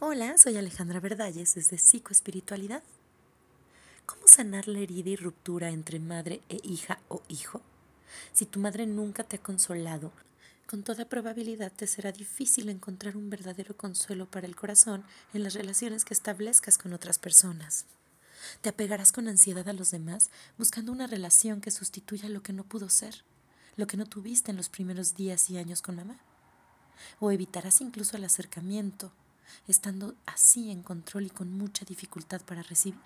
Hola, soy Alejandra Verdalles desde Psicoespiritualidad. ¿Cómo sanar la herida y ruptura entre madre e hija o hijo? Si tu madre nunca te ha consolado, con toda probabilidad te será difícil encontrar un verdadero consuelo para el corazón en las relaciones que establezcas con otras personas. Te apegarás con ansiedad a los demás buscando una relación que sustituya lo que no pudo ser, lo que no tuviste en los primeros días y años con mamá. O evitarás incluso el acercamiento, estando así en control y con mucha dificultad para recibir.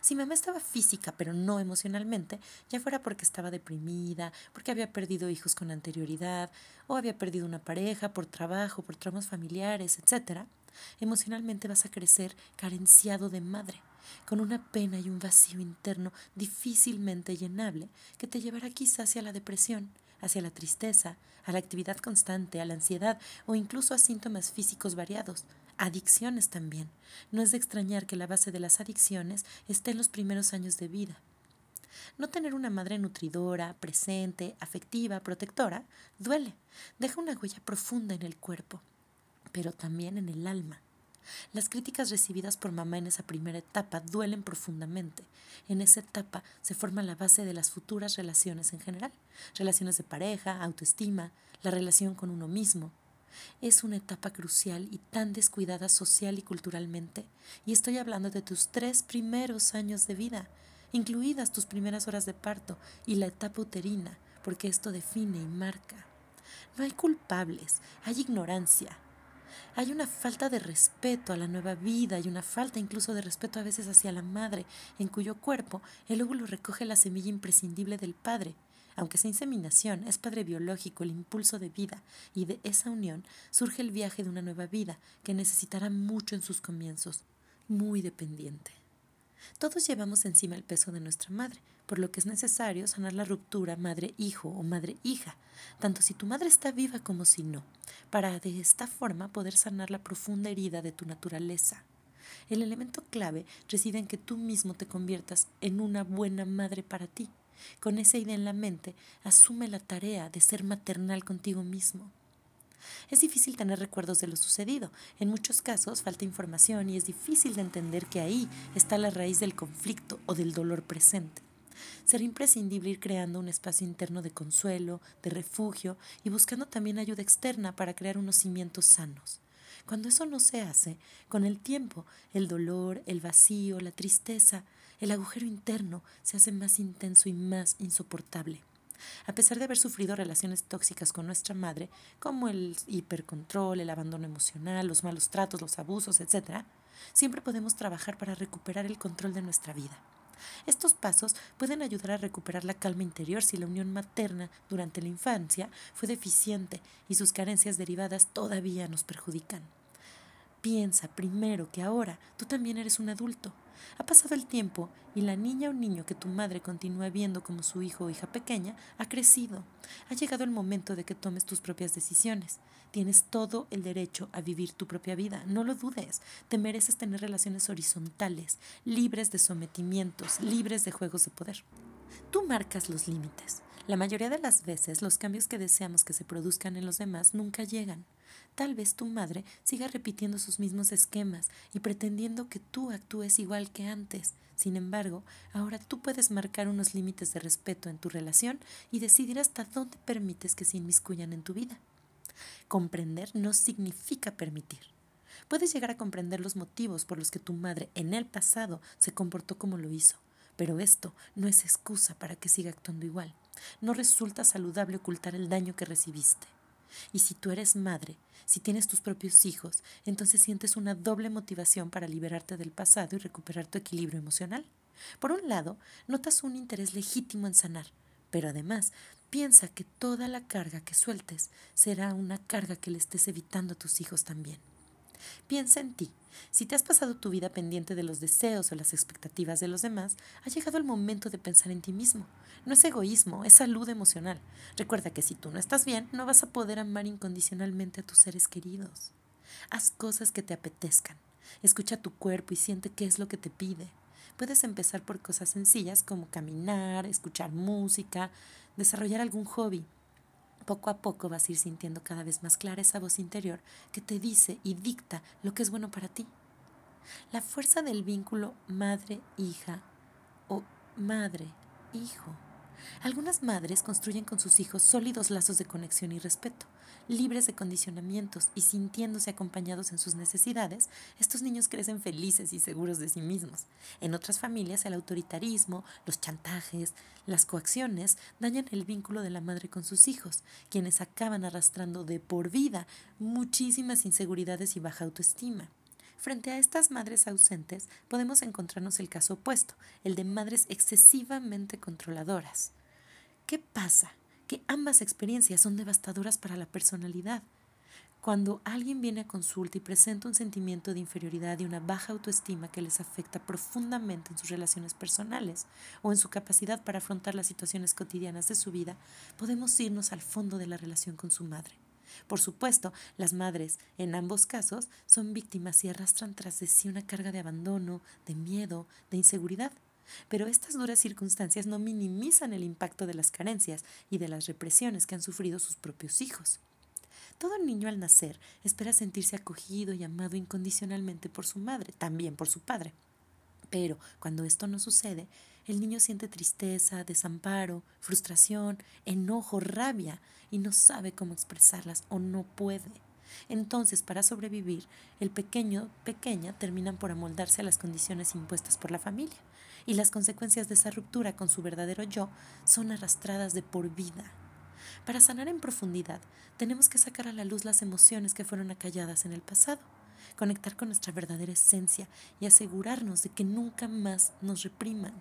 Si mamá estaba física pero no emocionalmente, ya fuera porque estaba deprimida, porque había perdido hijos con anterioridad, o había perdido una pareja por trabajo, por traumas familiares, etc., emocionalmente vas a crecer carenciado de madre, con una pena y un vacío interno difícilmente llenable que te llevará quizás hacia la depresión, hacia la tristeza, a la actividad constante, a la ansiedad o incluso a síntomas físicos variados, adicciones también. No es de extrañar que la base de las adicciones esté en los primeros años de vida. No tener una madre nutridora, presente, afectiva, protectora, duele, deja una huella profunda en el cuerpo, pero también en el alma. Las críticas recibidas por mamá en esa primera etapa duelen profundamente. En esa etapa se forma la base de las futuras relaciones en general, relaciones de pareja, autoestima, la relación con uno mismo. Es una etapa crucial y tan descuidada social y culturalmente, y estoy hablando de tus tres primeros años de vida, incluidas tus primeras horas de parto y la etapa uterina, porque esto define y marca. No hay culpables, hay ignorancia, hay una falta de respeto a la nueva vida y una falta incluso de respeto a veces hacia la madre, en cuyo cuerpo el óvulo recoge la semilla imprescindible del padre. Aunque esa inseminación es padre biológico, el impulso de vida, y de esa unión surge el viaje de una nueva vida que necesitará mucho en sus comienzos, muy dependiente. Todos llevamos encima el peso de nuestra madre, por lo que es necesario sanar la ruptura madre-hijo o madre-hija, tanto si tu madre está viva como si no, para de esta forma poder sanar la profunda herida de tu naturaleza. El elemento clave reside en que tú mismo te conviertas en una buena madre para ti. Con esa idea en la mente, asume la tarea de ser maternal contigo mismo. Es difícil tener recuerdos de lo sucedido. En muchos casos falta información y es difícil de entender que ahí está la raíz del conflicto o del dolor presente. Será imprescindible ir creando un espacio interno de consuelo, de refugio y buscando también ayuda externa para crear unos cimientos sanos. Cuando eso no se hace, con el tiempo, el dolor, el vacío, la tristeza, el agujero interno se hace más intenso y más insoportable. A pesar de haber sufrido relaciones tóxicas con nuestra madre, como el hipercontrol, el abandono emocional, los malos tratos, los abusos, etc., siempre podemos trabajar para recuperar el control de nuestra vida. Estos pasos pueden ayudar a recuperar la calma interior si la unión materna durante la infancia fue deficiente y sus carencias derivadas todavía nos perjudican. Piensa primero que ahora tú también eres un adulto ha pasado el tiempo y la niña o niño que tu madre continúa viendo como su hijo o hija pequeña ha crecido. Ha llegado el momento de que tomes tus propias decisiones. Tienes todo el derecho a vivir tu propia vida, no lo dudes. Te mereces tener relaciones horizontales, libres de sometimientos, libres de juegos de poder. Tú marcas los límites. La mayoría de las veces los cambios que deseamos que se produzcan en los demás nunca llegan. Tal vez tu madre siga repitiendo sus mismos esquemas y pretendiendo que tú actúes igual que antes. Sin embargo, ahora tú puedes marcar unos límites de respeto en tu relación y decidir hasta dónde permites que se inmiscuyan en tu vida. Comprender no significa permitir. Puedes llegar a comprender los motivos por los que tu madre en el pasado se comportó como lo hizo, pero esto no es excusa para que siga actuando igual. No resulta saludable ocultar el daño que recibiste. Y si tú eres madre, si tienes tus propios hijos, entonces sientes una doble motivación para liberarte del pasado y recuperar tu equilibrio emocional. Por un lado, notas un interés legítimo en sanar, pero además piensa que toda la carga que sueltes será una carga que le estés evitando a tus hijos también. Piensa en ti. Si te has pasado tu vida pendiente de los deseos o las expectativas de los demás, ha llegado el momento de pensar en ti mismo. No es egoísmo, es salud emocional. Recuerda que si tú no estás bien, no vas a poder amar incondicionalmente a tus seres queridos. Haz cosas que te apetezcan. Escucha tu cuerpo y siente qué es lo que te pide. Puedes empezar por cosas sencillas como caminar, escuchar música, desarrollar algún hobby. Poco a poco vas a ir sintiendo cada vez más clara esa voz interior que te dice y dicta lo que es bueno para ti. La fuerza del vínculo madre-hija o madre-hijo. Algunas madres construyen con sus hijos sólidos lazos de conexión y respeto. Libres de condicionamientos y sintiéndose acompañados en sus necesidades, estos niños crecen felices y seguros de sí mismos. En otras familias, el autoritarismo, los chantajes, las coacciones dañan el vínculo de la madre con sus hijos, quienes acaban arrastrando de por vida muchísimas inseguridades y baja autoestima. Frente a estas madres ausentes podemos encontrarnos el caso opuesto, el de madres excesivamente controladoras. ¿Qué pasa? Que ambas experiencias son devastadoras para la personalidad. Cuando alguien viene a consulta y presenta un sentimiento de inferioridad y una baja autoestima que les afecta profundamente en sus relaciones personales o en su capacidad para afrontar las situaciones cotidianas de su vida, podemos irnos al fondo de la relación con su madre. Por supuesto, las madres, en ambos casos, son víctimas y arrastran tras de sí una carga de abandono, de miedo, de inseguridad. Pero estas duras circunstancias no minimizan el impacto de las carencias y de las represiones que han sufrido sus propios hijos. Todo niño al nacer espera sentirse acogido y amado incondicionalmente por su madre, también por su padre. Pero cuando esto no sucede, el niño siente tristeza, desamparo, frustración, enojo, rabia y no sabe cómo expresarlas o no puede. Entonces, para sobrevivir, el pequeño, pequeña terminan por amoldarse a las condiciones impuestas por la familia, y las consecuencias de esa ruptura con su verdadero yo son arrastradas de por vida. Para sanar en profundidad, tenemos que sacar a la luz las emociones que fueron acalladas en el pasado conectar con nuestra verdadera esencia y asegurarnos de que nunca más nos repriman.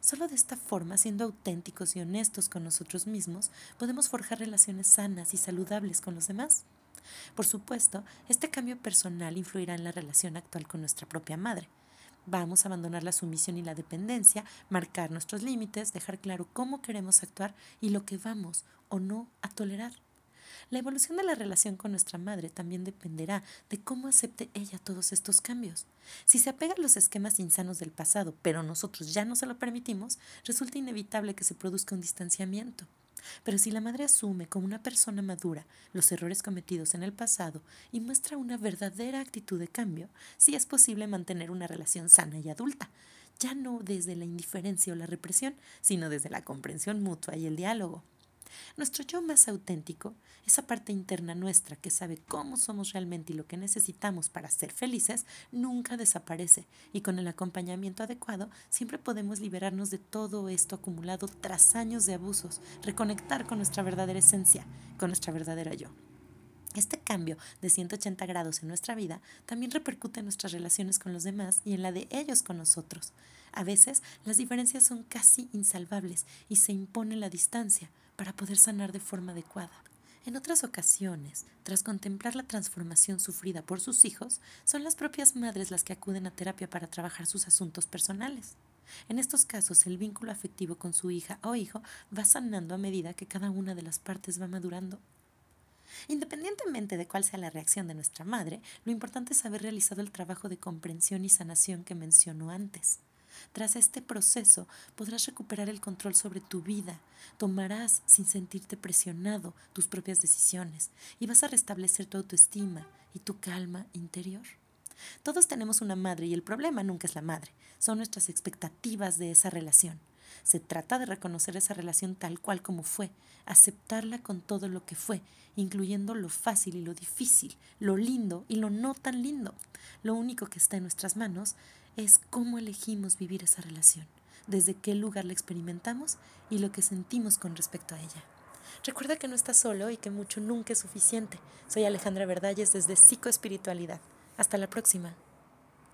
Solo de esta forma, siendo auténticos y honestos con nosotros mismos, podemos forjar relaciones sanas y saludables con los demás. Por supuesto, este cambio personal influirá en la relación actual con nuestra propia madre. Vamos a abandonar la sumisión y la dependencia, marcar nuestros límites, dejar claro cómo queremos actuar y lo que vamos o no a tolerar. La evolución de la relación con nuestra madre también dependerá de cómo acepte ella todos estos cambios. Si se apega a los esquemas insanos del pasado, pero nosotros ya no se lo permitimos, resulta inevitable que se produzca un distanciamiento. Pero si la madre asume como una persona madura los errores cometidos en el pasado y muestra una verdadera actitud de cambio, sí es posible mantener una relación sana y adulta, ya no desde la indiferencia o la represión, sino desde la comprensión mutua y el diálogo. Nuestro yo más auténtico, esa parte interna nuestra que sabe cómo somos realmente y lo que necesitamos para ser felices, nunca desaparece y con el acompañamiento adecuado siempre podemos liberarnos de todo esto acumulado tras años de abusos, reconectar con nuestra verdadera esencia, con nuestra verdadera yo. Este cambio de 180 grados en nuestra vida también repercute en nuestras relaciones con los demás y en la de ellos con nosotros. A veces las diferencias son casi insalvables y se impone la distancia, para poder sanar de forma adecuada. En otras ocasiones, tras contemplar la transformación sufrida por sus hijos, son las propias madres las que acuden a terapia para trabajar sus asuntos personales. En estos casos, el vínculo afectivo con su hija o hijo va sanando a medida que cada una de las partes va madurando. Independientemente de cuál sea la reacción de nuestra madre, lo importante es haber realizado el trabajo de comprensión y sanación que mencionó antes. Tras este proceso podrás recuperar el control sobre tu vida, tomarás sin sentirte presionado tus propias decisiones y vas a restablecer tu autoestima y tu calma interior. Todos tenemos una madre y el problema nunca es la madre, son nuestras expectativas de esa relación. Se trata de reconocer esa relación tal cual como fue, aceptarla con todo lo que fue, incluyendo lo fácil y lo difícil, lo lindo y lo no tan lindo. Lo único que está en nuestras manos es cómo elegimos vivir esa relación, desde qué lugar la experimentamos y lo que sentimos con respecto a ella. Recuerda que no estás solo y que mucho nunca es suficiente. Soy Alejandra Verdalles desde Psicoespiritualidad. Hasta la próxima.